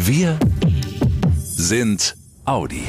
Wir sind Audi.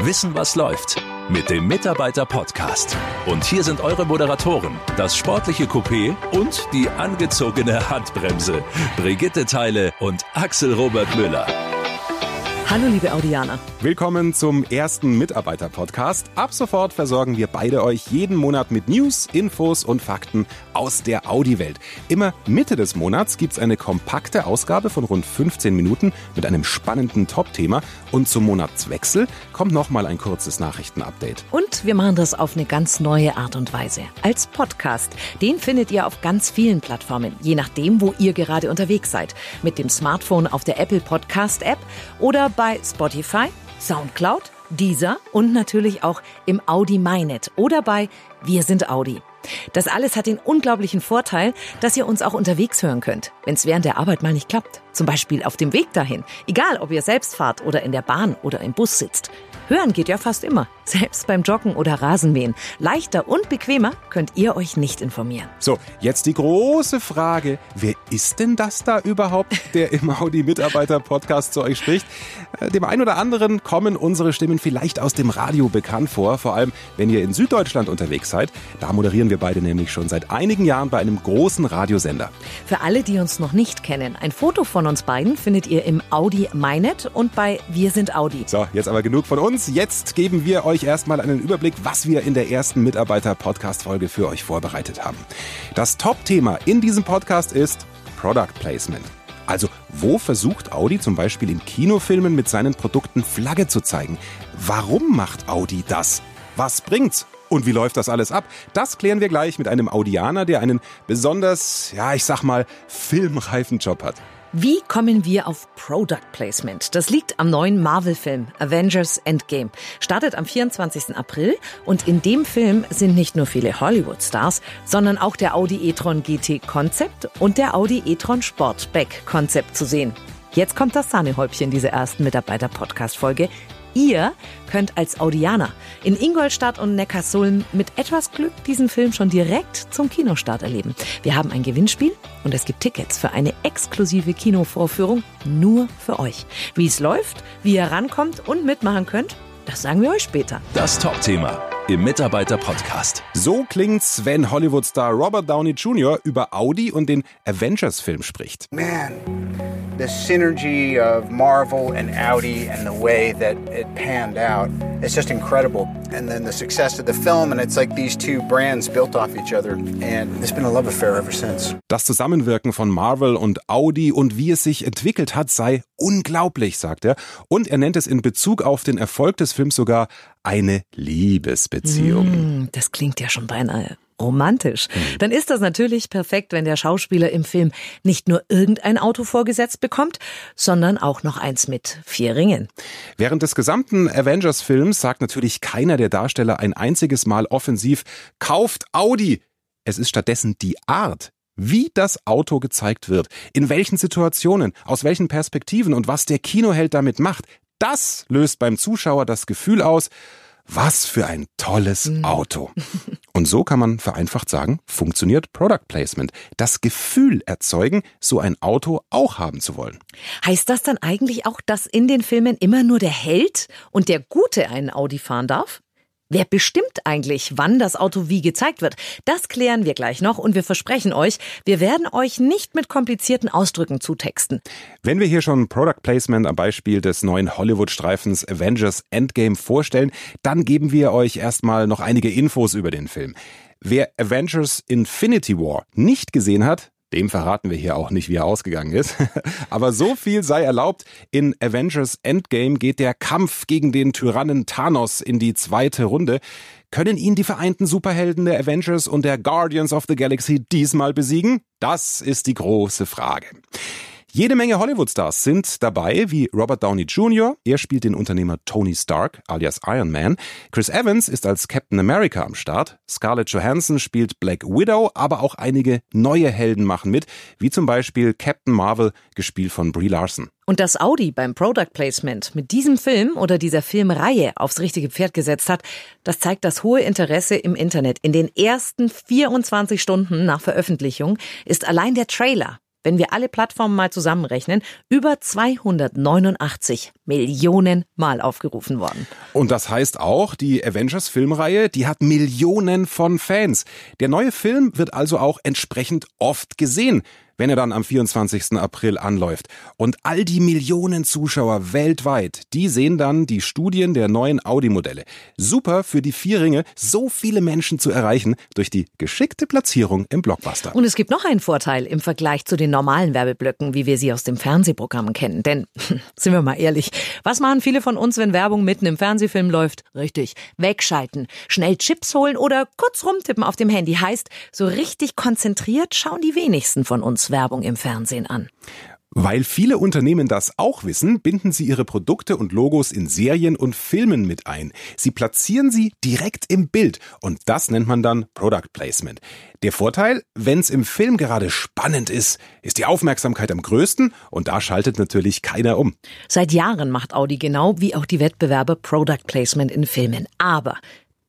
Wissen, was läuft mit dem Mitarbeiter-Podcast. Und hier sind eure Moderatoren, das sportliche Coupé und die angezogene Handbremse. Brigitte Teile und Axel Robert Müller. Hallo liebe Audianer. Willkommen zum ersten Mitarbeiter-Podcast. Ab sofort versorgen wir beide euch jeden Monat mit News, Infos und Fakten aus der Audi-Welt. Immer Mitte des Monats gibt's eine kompakte Ausgabe von rund 15 Minuten mit einem spannenden Top-Thema. Und zum Monatswechsel kommt nochmal ein kurzes Nachrichtenupdate. Und wir machen das auf eine ganz neue Art und Weise. Als Podcast. Den findet ihr auf ganz vielen Plattformen, je nachdem, wo ihr gerade unterwegs seid. Mit dem Smartphone auf der Apple Podcast App oder bei Spotify, Soundcloud, Deezer und natürlich auch im Audi MyNet oder bei Wir sind Audi. Das alles hat den unglaublichen Vorteil, dass ihr uns auch unterwegs hören könnt, wenn es während der Arbeit mal nicht klappt. Zum Beispiel auf dem Weg dahin. Egal, ob ihr selbst fahrt oder in der Bahn oder im Bus sitzt. Hören geht ja fast immer. Selbst beim Joggen oder Rasenmähen. Leichter und bequemer könnt ihr euch nicht informieren. So, jetzt die große Frage. Wer ist denn das da überhaupt, der im Audi-Mitarbeiter-Podcast zu euch spricht? Äh, dem einen oder anderen kommen unsere Stimmen vielleicht aus dem Radio bekannt vor. Vor allem, wenn ihr in Süddeutschland unterwegs seid. Da moderieren wir beide nämlich schon seit einigen Jahren bei einem großen Radiosender. Für alle, die uns noch nicht kennen, ein Foto von uns beiden findet ihr im Audi MyNet und bei Wir sind Audi. So, jetzt aber genug von uns. Jetzt geben wir euch erstmal einen Überblick, was wir in der ersten Mitarbeiter-Podcast-Folge für euch vorbereitet haben. Das Top-Thema in diesem Podcast ist Product Placement. Also, wo versucht Audi zum Beispiel in Kinofilmen mit seinen Produkten Flagge zu zeigen? Warum macht Audi das? Was bringt's? Und wie läuft das alles ab? Das klären wir gleich mit einem Audianer, der einen besonders, ja, ich sag mal, filmreifen Job hat. Wie kommen wir auf Product Placement? Das liegt am neuen Marvel-Film Avengers Endgame. Startet am 24. April und in dem Film sind nicht nur viele Hollywood-Stars, sondern auch der Audi e-tron GT Concept und der Audi e-tron Sportback Concept zu sehen. Jetzt kommt das Sahnehäubchen dieser ersten Mitarbeiter-Podcast-Folge. Ihr könnt als Audianer in Ingolstadt und Neckarsulm mit etwas Glück diesen Film schon direkt zum Kinostart erleben. Wir haben ein Gewinnspiel und es gibt Tickets für eine exklusive Kinovorführung nur für euch. Wie es läuft, wie ihr rankommt und mitmachen könnt, das sagen wir euch später. Das Top-Thema im Mitarbeiter-Podcast. So klingt's, wenn Hollywood-Star Robert Downey Jr. über Audi und den Avengers-Film spricht. Man, the synergy of Marvel and Audi and the way that it panned out, it's just incredible. And then the success of the film, and it's like these two brands built off each other. And it's been a love affair ever since. Das Zusammenwirken von Marvel und Audi und wie es sich entwickelt hat, sei unglaublich, sagt er. Und er nennt es in Bezug auf den Erfolg des Films sogar eine Liebesbeziehung. Mm, das klingt ja schon beinahe romantisch. Dann ist das natürlich perfekt, wenn der Schauspieler im Film nicht nur irgendein Auto vorgesetzt bekommt, sondern auch noch eins mit vier Ringen. Während des gesamten Avengers-Films sagt natürlich keiner der Darsteller ein einziges Mal offensiv, kauft Audi. Es ist stattdessen die Art, wie das Auto gezeigt wird, in welchen Situationen, aus welchen Perspektiven und was der Kinoheld damit macht. Das löst beim Zuschauer das Gefühl aus, was für ein tolles Auto. Und so kann man vereinfacht sagen, funktioniert Product Placement. Das Gefühl erzeugen, so ein Auto auch haben zu wollen. Heißt das dann eigentlich auch, dass in den Filmen immer nur der Held und der Gute einen Audi fahren darf? Wer bestimmt eigentlich, wann das Auto wie gezeigt wird? Das klären wir gleich noch und wir versprechen euch, wir werden euch nicht mit komplizierten Ausdrücken zutexten. Wenn wir hier schon Product Placement am Beispiel des neuen Hollywood-Streifens Avengers Endgame vorstellen, dann geben wir euch erstmal noch einige Infos über den Film. Wer Avengers Infinity War nicht gesehen hat, dem verraten wir hier auch nicht, wie er ausgegangen ist. Aber so viel sei erlaubt. In Avengers Endgame geht der Kampf gegen den Tyrannen Thanos in die zweite Runde. Können ihn die vereinten Superhelden der Avengers und der Guardians of the Galaxy diesmal besiegen? Das ist die große Frage. Jede Menge Hollywood-Stars sind dabei, wie Robert Downey Jr., er spielt den Unternehmer Tony Stark, alias Iron Man. Chris Evans ist als Captain America am Start. Scarlett Johansson spielt Black Widow, aber auch einige neue Helden machen mit, wie zum Beispiel Captain Marvel, gespielt von Brie Larson. Und dass Audi beim Product Placement mit diesem Film oder dieser Filmreihe aufs richtige Pferd gesetzt hat, das zeigt das hohe Interesse im Internet. In den ersten 24 Stunden nach Veröffentlichung ist allein der Trailer wenn wir alle Plattformen mal zusammenrechnen, über 289 Millionen Mal aufgerufen worden. Und das heißt auch, die Avengers-Filmreihe, die hat Millionen von Fans. Der neue Film wird also auch entsprechend oft gesehen wenn er dann am 24. April anläuft. Und all die Millionen Zuschauer weltweit, die sehen dann die Studien der neuen Audi-Modelle. Super für die vier Ringe, so viele Menschen zu erreichen durch die geschickte Platzierung im Blockbuster. Und es gibt noch einen Vorteil im Vergleich zu den normalen Werbeblöcken, wie wir sie aus dem Fernsehprogramm kennen. Denn, sind wir mal ehrlich, was machen viele von uns, wenn Werbung mitten im Fernsehfilm läuft? Richtig, wegschalten, schnell Chips holen oder kurz rumtippen auf dem Handy. Heißt, so richtig konzentriert schauen die wenigsten von uns Werbung im Fernsehen an. Weil viele Unternehmen das auch wissen, binden sie ihre Produkte und Logos in Serien und Filmen mit ein. Sie platzieren sie direkt im Bild und das nennt man dann Product Placement. Der Vorteil, wenn es im Film gerade spannend ist, ist die Aufmerksamkeit am größten und da schaltet natürlich keiner um. Seit Jahren macht Audi genau wie auch die Wettbewerber Product Placement in Filmen. Aber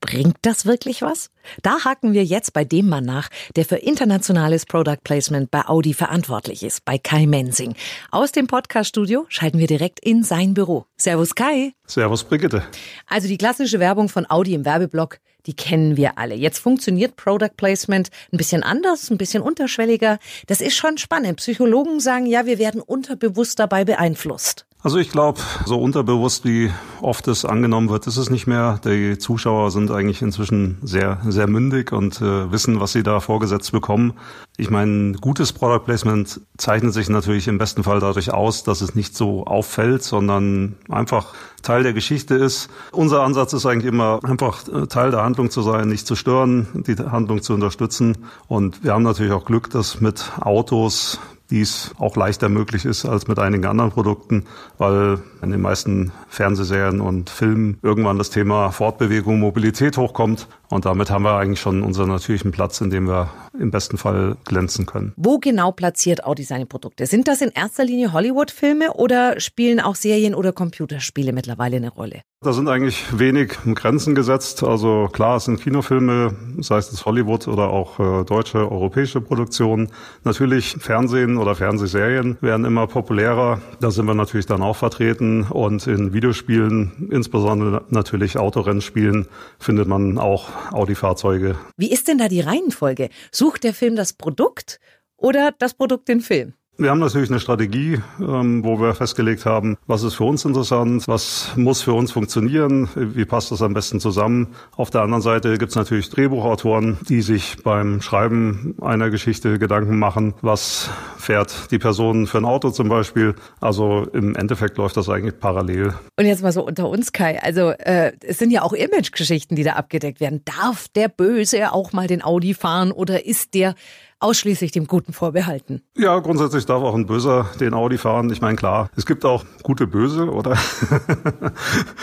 Bringt das wirklich was? Da haken wir jetzt bei dem Mann nach, der für internationales Product Placement bei Audi verantwortlich ist, bei Kai Mensing. Aus dem Podcaststudio schalten wir direkt in sein Büro. Servus Kai. Servus Brigitte. Also die klassische Werbung von Audi im Werbeblock, die kennen wir alle. Jetzt funktioniert Product Placement ein bisschen anders, ein bisschen unterschwelliger. Das ist schon spannend. Psychologen sagen ja, wir werden unterbewusst dabei beeinflusst. Also ich glaube, so unterbewusst wie oft es angenommen wird, ist es nicht mehr. Die Zuschauer sind eigentlich inzwischen sehr, sehr mündig und äh, wissen, was sie da vorgesetzt bekommen. Ich meine, gutes Product Placement zeichnet sich natürlich im besten Fall dadurch aus, dass es nicht so auffällt, sondern einfach Teil der Geschichte ist. Unser Ansatz ist eigentlich immer einfach äh, Teil der Handlung zu sein, nicht zu stören, die Handlung zu unterstützen. Und wir haben natürlich auch Glück, dass mit Autos dies auch leichter möglich ist als mit einigen anderen Produkten, weil in den meisten Fernsehserien und Filmen irgendwann das Thema Fortbewegung, Mobilität hochkommt. Und damit haben wir eigentlich schon unseren natürlichen Platz, in dem wir im besten Fall glänzen können. Wo genau platziert Audi seine Produkte? Sind das in erster Linie Hollywood-Filme oder spielen auch Serien oder Computerspiele mittlerweile eine Rolle? Da sind eigentlich wenig Grenzen gesetzt. Also klar, es sind Kinofilme, sei es Hollywood oder auch äh, deutsche, europäische Produktionen. Natürlich Fernsehen oder Fernsehserien werden immer populärer. Da sind wir natürlich dann auch vertreten. Und in Videospielen, insbesondere natürlich Autorennspielen, findet man auch Audi-Fahrzeuge. Wie ist denn da die Reihenfolge? Sucht der Film das Produkt oder das Produkt den Film? Wir haben natürlich eine Strategie, ähm, wo wir festgelegt haben, was ist für uns interessant, was muss für uns funktionieren, wie passt das am besten zusammen. Auf der anderen Seite gibt es natürlich Drehbuchautoren, die sich beim Schreiben einer Geschichte Gedanken machen, was fährt die Person für ein Auto zum Beispiel. Also im Endeffekt läuft das eigentlich parallel. Und jetzt mal so unter uns, Kai. Also äh, es sind ja auch Image-Geschichten, die da abgedeckt werden. Darf der Böse auch mal den Audi fahren oder ist der ausschließlich dem Guten vorbehalten. Ja, grundsätzlich darf auch ein Böser den Audi fahren. Ich meine, klar, es gibt auch gute Böse, oder?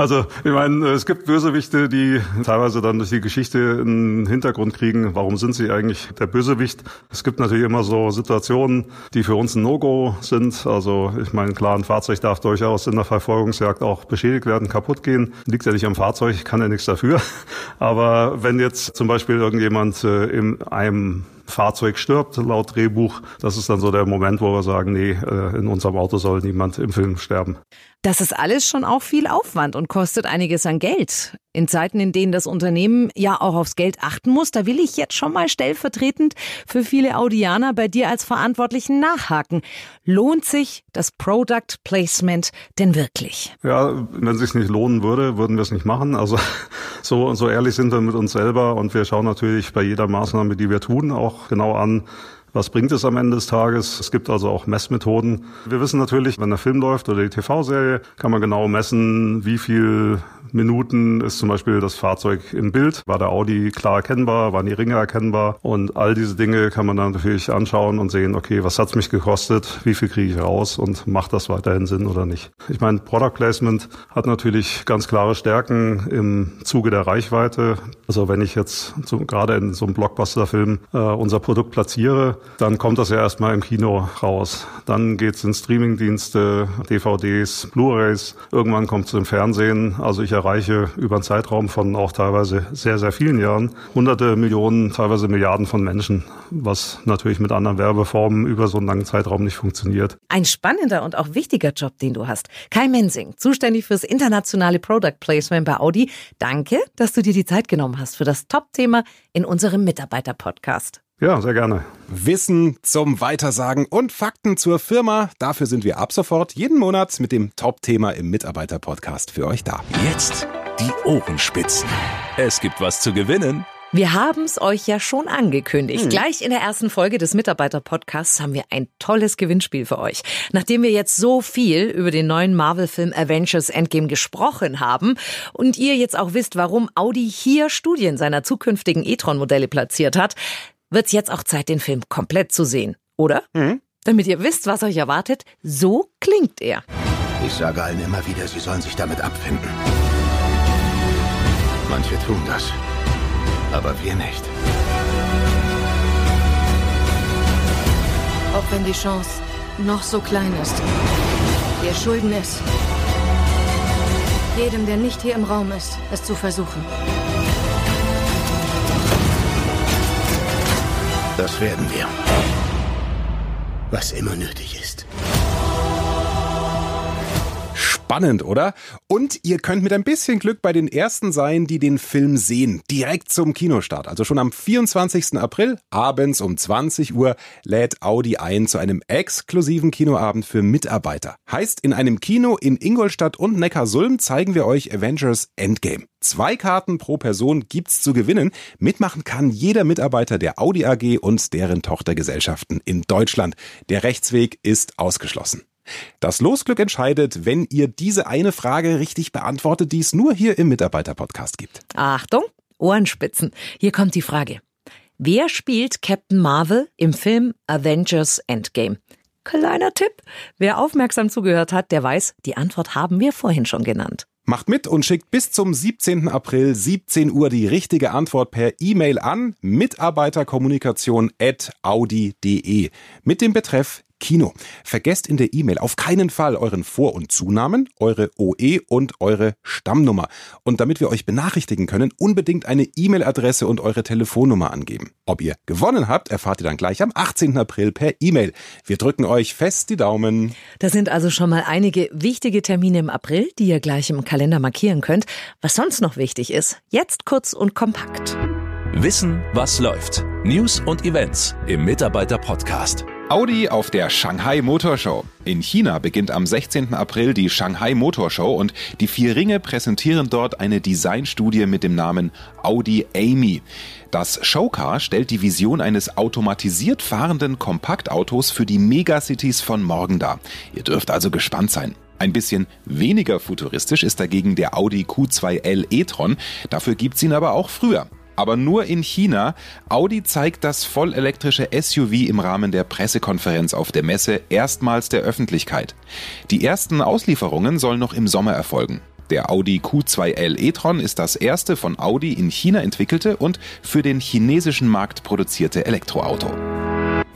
also, ich meine, es gibt Bösewichte, die teilweise dann durch die Geschichte einen Hintergrund kriegen. Warum sind sie eigentlich der Bösewicht? Es gibt natürlich immer so Situationen, die für uns ein No-Go sind. Also, ich meine, klar, ein Fahrzeug darf durchaus in der Verfolgungsjagd auch beschädigt werden, kaputt gehen. Liegt ja nicht am Fahrzeug, kann ja nichts dafür. Aber wenn jetzt zum Beispiel irgendjemand äh, in einem Fahrzeug stirbt, laut Drehbuch. Das ist dann so der Moment, wo wir sagen, nee, äh, in unserem Auto soll niemand im Film sterben. Das ist alles schon auch viel Aufwand und kostet einiges an Geld. In Zeiten, in denen das Unternehmen ja auch aufs Geld achten muss, da will ich jetzt schon mal stellvertretend für viele Audianer bei dir als Verantwortlichen nachhaken. Lohnt sich das Product Placement denn wirklich? Ja, wenn es sich nicht lohnen würde, würden wir es nicht machen. Also so, so ehrlich sind wir mit uns selber und wir schauen natürlich bei jeder Maßnahme, die wir tun, auch genau an, was bringt es am Ende des Tages? Es gibt also auch Messmethoden. Wir wissen natürlich, wenn der Film läuft oder die TV-Serie, kann man genau messen, wie viel Minuten ist zum Beispiel das Fahrzeug im Bild. War der Audi klar erkennbar? Waren die Ringe erkennbar? Und all diese Dinge kann man dann natürlich anschauen und sehen, okay, was hat's mich gekostet? Wie viel kriege ich raus? Und macht das weiterhin Sinn oder nicht? Ich meine, Product Placement hat natürlich ganz klare Stärken im Zuge der Reichweite. Also wenn ich jetzt so, gerade in so einem Blockbuster-Film äh, unser Produkt platziere, dann kommt das ja erstmal im Kino raus. Dann geht's in Streamingdienste, DVDs, Blu-rays. Irgendwann kommt es im Fernsehen. Also ich erreiche über einen Zeitraum von auch teilweise sehr, sehr vielen Jahren hunderte Millionen, teilweise Milliarden von Menschen, was natürlich mit anderen Werbeformen über so einen langen Zeitraum nicht funktioniert. Ein spannender und auch wichtiger Job, den du hast. Kai Mensing, zuständig fürs internationale Product Placement bei Audi. Danke, dass du dir die Zeit genommen hast für das Top-Thema in unserem Mitarbeiter-Podcast. Ja, sehr gerne. Wissen zum Weitersagen und Fakten zur Firma. Dafür sind wir ab sofort jeden Monat mit dem Top-Thema im Mitarbeiter-Podcast für euch da. Jetzt die Ohrenspitzen. Es gibt was zu gewinnen. Wir haben es euch ja schon angekündigt. Hm. Gleich in der ersten Folge des Mitarbeiter-Podcasts haben wir ein tolles Gewinnspiel für euch. Nachdem wir jetzt so viel über den neuen Marvel-Film Avengers Endgame gesprochen haben und ihr jetzt auch wisst, warum Audi hier Studien seiner zukünftigen e-tron-Modelle platziert hat, wird's jetzt auch Zeit, den Film komplett zu sehen, oder? Mhm. Damit ihr wisst, was euch erwartet, so klingt er. Ich sage allen immer wieder, sie sollen sich damit abfinden. Manche tun das, aber wir nicht. Auch wenn die Chance noch so klein ist, wir schulden es. Jedem, der nicht hier im Raum ist, es zu versuchen. Das werden wir. Was immer nötig ist. Spannend, oder? Und ihr könnt mit ein bisschen Glück bei den ersten sein, die den Film sehen. Direkt zum Kinostart. Also schon am 24. April, abends um 20 Uhr, lädt Audi ein zu einem exklusiven Kinoabend für Mitarbeiter. Heißt, in einem Kino in Ingolstadt und Neckarsulm zeigen wir euch Avengers Endgame. Zwei Karten pro Person gibt's zu gewinnen. Mitmachen kann jeder Mitarbeiter der Audi AG und deren Tochtergesellschaften in Deutschland. Der Rechtsweg ist ausgeschlossen. Das Losglück entscheidet, wenn ihr diese eine Frage richtig beantwortet, die es nur hier im Mitarbeiter-Podcast gibt. Achtung, Ohrenspitzen. Hier kommt die Frage. Wer spielt Captain Marvel im Film Avengers Endgame? Kleiner Tipp. Wer aufmerksam zugehört hat, der weiß, die Antwort haben wir vorhin schon genannt. Macht mit und schickt bis zum 17. April 17 Uhr die richtige Antwort per E-Mail an mitarbeiterkommunikation.audi.de mit dem Betreff Kino. Vergesst in der E-Mail auf keinen Fall euren Vor- und Zunamen, eure OE und eure Stammnummer. Und damit wir euch benachrichtigen können, unbedingt eine E-Mail-Adresse und eure Telefonnummer angeben. Ob ihr gewonnen habt, erfahrt ihr dann gleich am 18. April per E-Mail. Wir drücken euch fest die Daumen. Da sind also schon mal einige wichtige Termine im April, die ihr gleich im Kalender markieren könnt. Was sonst noch wichtig ist, jetzt kurz und kompakt. Wissen, was läuft. News und Events im Mitarbeiter-Podcast. Audi auf der Shanghai Motor Show. In China beginnt am 16. April die Shanghai Motor Show und die vier Ringe präsentieren dort eine Designstudie mit dem Namen Audi Amy. Das Showcar stellt die Vision eines automatisiert fahrenden Kompaktautos für die Megacities von morgen dar. Ihr dürft also gespannt sein. Ein bisschen weniger futuristisch ist dagegen der Audi Q2L e-tron. Dafür gibt's ihn aber auch früher aber nur in China. Audi zeigt das vollelektrische SUV im Rahmen der Pressekonferenz auf der Messe erstmals der Öffentlichkeit. Die ersten Auslieferungen sollen noch im Sommer erfolgen. Der Audi Q2L e-tron ist das erste von Audi in China entwickelte und für den chinesischen Markt produzierte Elektroauto.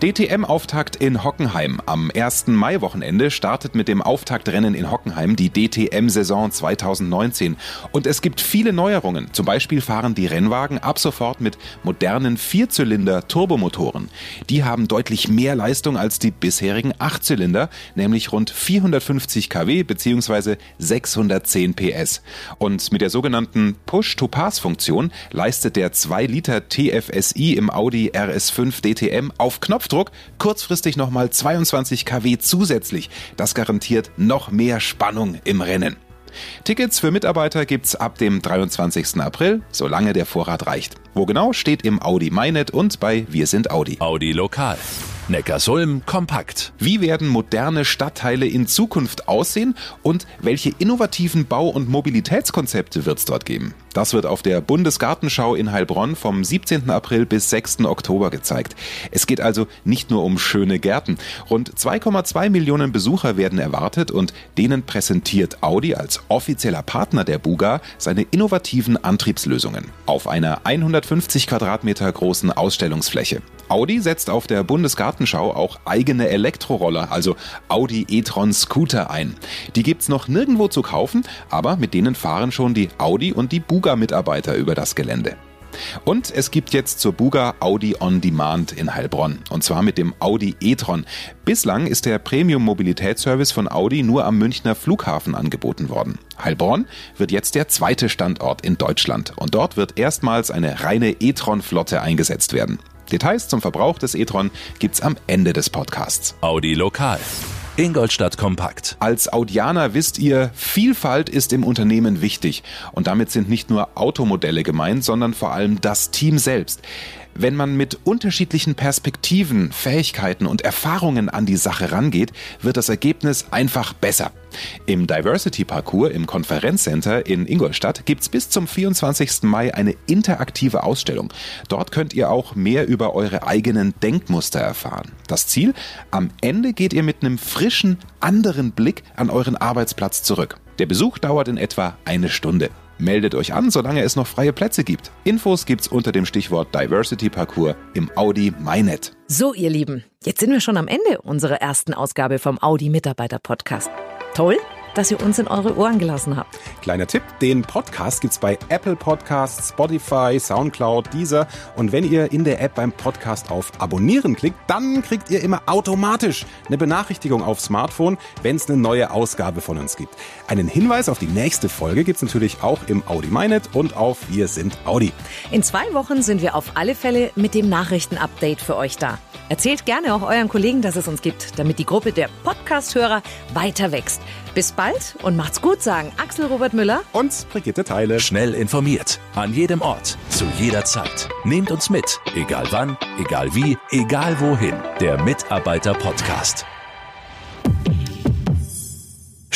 DTM-Auftakt in Hockenheim. Am 1. Mai-Wochenende startet mit dem Auftaktrennen in Hockenheim die DTM-Saison 2019. Und es gibt viele Neuerungen. Zum Beispiel fahren die Rennwagen ab sofort mit modernen Vierzylinder-Turbomotoren. Die haben deutlich mehr Leistung als die bisherigen Achtzylinder, nämlich rund 450 kW bzw. 610 PS. Und mit der sogenannten Push-to-Pass-Funktion leistet der 2 Liter TFSI im Audi RS5 DTM auf Knopfdruck Knopfdruck kurzfristig nochmal 22 kW zusätzlich. Das garantiert noch mehr Spannung im Rennen. Tickets für Mitarbeiter gibt's ab dem 23. April, solange der Vorrat reicht. Wo genau steht im Audi MyNet und bei Wir sind Audi. Audi Lokal. Neckarsulm kompakt. Wie werden moderne Stadtteile in Zukunft aussehen und welche innovativen Bau- und Mobilitätskonzepte wird es dort geben? Das wird auf der Bundesgartenschau in Heilbronn vom 17. April bis 6. Oktober gezeigt. Es geht also nicht nur um schöne Gärten. Rund 2,2 Millionen Besucher werden erwartet und denen präsentiert Audi als offizieller Partner der Buga seine innovativen Antriebslösungen auf einer 150 Quadratmeter großen Ausstellungsfläche. Audi setzt auf der Bundesgartenschau auch eigene Elektroroller, also Audi e-tron Scooter ein. Die gibt's noch nirgendwo zu kaufen, aber mit denen fahren schon die Audi und die Buga Mitarbeiter über das Gelände. Und es gibt jetzt zur Buga Audi On Demand in Heilbronn. Und zwar mit dem Audi e-tron. Bislang ist der Premium-Mobilitätsservice von Audi nur am Münchner Flughafen angeboten worden. Heilbronn wird jetzt der zweite Standort in Deutschland. Und dort wird erstmals eine reine e-tron-Flotte eingesetzt werden. Details zum Verbrauch des e-tron gibt's am Ende des Podcasts. Audi Lokal. Ingolstadt Kompakt. Als Audianer wisst ihr, Vielfalt ist im Unternehmen wichtig. Und damit sind nicht nur Automodelle gemeint, sondern vor allem das Team selbst. Wenn man mit unterschiedlichen Perspektiven, Fähigkeiten und Erfahrungen an die Sache rangeht, wird das Ergebnis einfach besser. Im Diversity Parcours im Konferenzcenter in Ingolstadt gibt's bis zum 24. Mai eine interaktive Ausstellung. Dort könnt ihr auch mehr über eure eigenen Denkmuster erfahren. Das Ziel? Am Ende geht ihr mit einem frischen, anderen Blick an euren Arbeitsplatz zurück. Der Besuch dauert in etwa eine Stunde. Meldet euch an, solange es noch freie Plätze gibt. Infos gibt's unter dem Stichwort Diversity Parcours im Audi MyNet. So, ihr Lieben, jetzt sind wir schon am Ende unserer ersten Ausgabe vom Audi Mitarbeiter Podcast. Toll, dass ihr uns in eure Ohren gelassen habt. Kleiner Tipp, den Podcast gibt's bei Apple Podcasts, Spotify, Soundcloud, Deezer und wenn ihr in der App beim Podcast auf Abonnieren klickt, dann kriegt ihr immer automatisch eine Benachrichtigung auf Smartphone, wenn es eine neue Ausgabe von uns gibt. Einen Hinweis auf die nächste Folge gibt's natürlich auch im Audi MyNet und auf Wir sind Audi. In zwei Wochen sind wir auf alle Fälle mit dem Nachrichtenupdate für euch da. Erzählt gerne auch euren Kollegen, dass es uns gibt, damit die Gruppe der Podcast-Hörer weiter wächst. Bis bald und macht's gut, sagen Axel Robert Müller Und Brigitte Teile. Schnell informiert. An jedem Ort. Zu jeder Zeit. Nehmt uns mit. Egal wann, egal wie, egal wohin. Der Mitarbeiter-Podcast.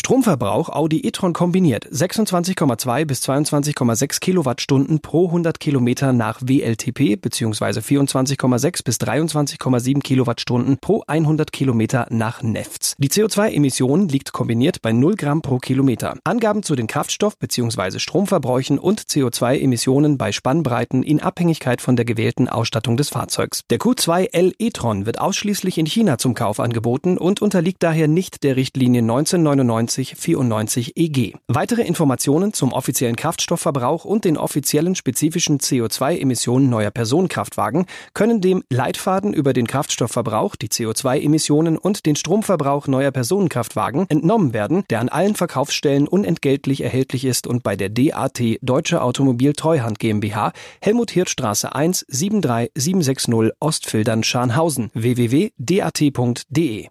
Stromverbrauch Audi e-tron kombiniert 26,2 bis 22,6 Kilowattstunden pro 100 Kilometer nach WLTP bzw. 24,6 bis 23,7 Kilowattstunden pro 100 Kilometer nach NEFTS. Die CO2-Emission liegt kombiniert bei 0 Gramm pro Kilometer. Angaben zu den Kraftstoff- bzw. Stromverbräuchen und CO2-Emissionen bei Spannbreiten in Abhängigkeit von der gewählten Ausstattung des Fahrzeugs. Der Q2L e-tron wird ausschließlich in China zum Kauf angeboten und unterliegt daher nicht der Richtlinie 1999 94 EG. Weitere Informationen zum offiziellen Kraftstoffverbrauch und den offiziellen spezifischen CO2-Emissionen neuer Personenkraftwagen können dem Leitfaden über den Kraftstoffverbrauch, die CO2-Emissionen und den Stromverbrauch neuer Personenkraftwagen entnommen werden, der an allen Verkaufsstellen unentgeltlich erhältlich ist und bei der DAT Deutsche Automobil Treuhand GmbH Helmut Hirtstraße 1 73760 Ostfildern Scharnhausen www.dat.de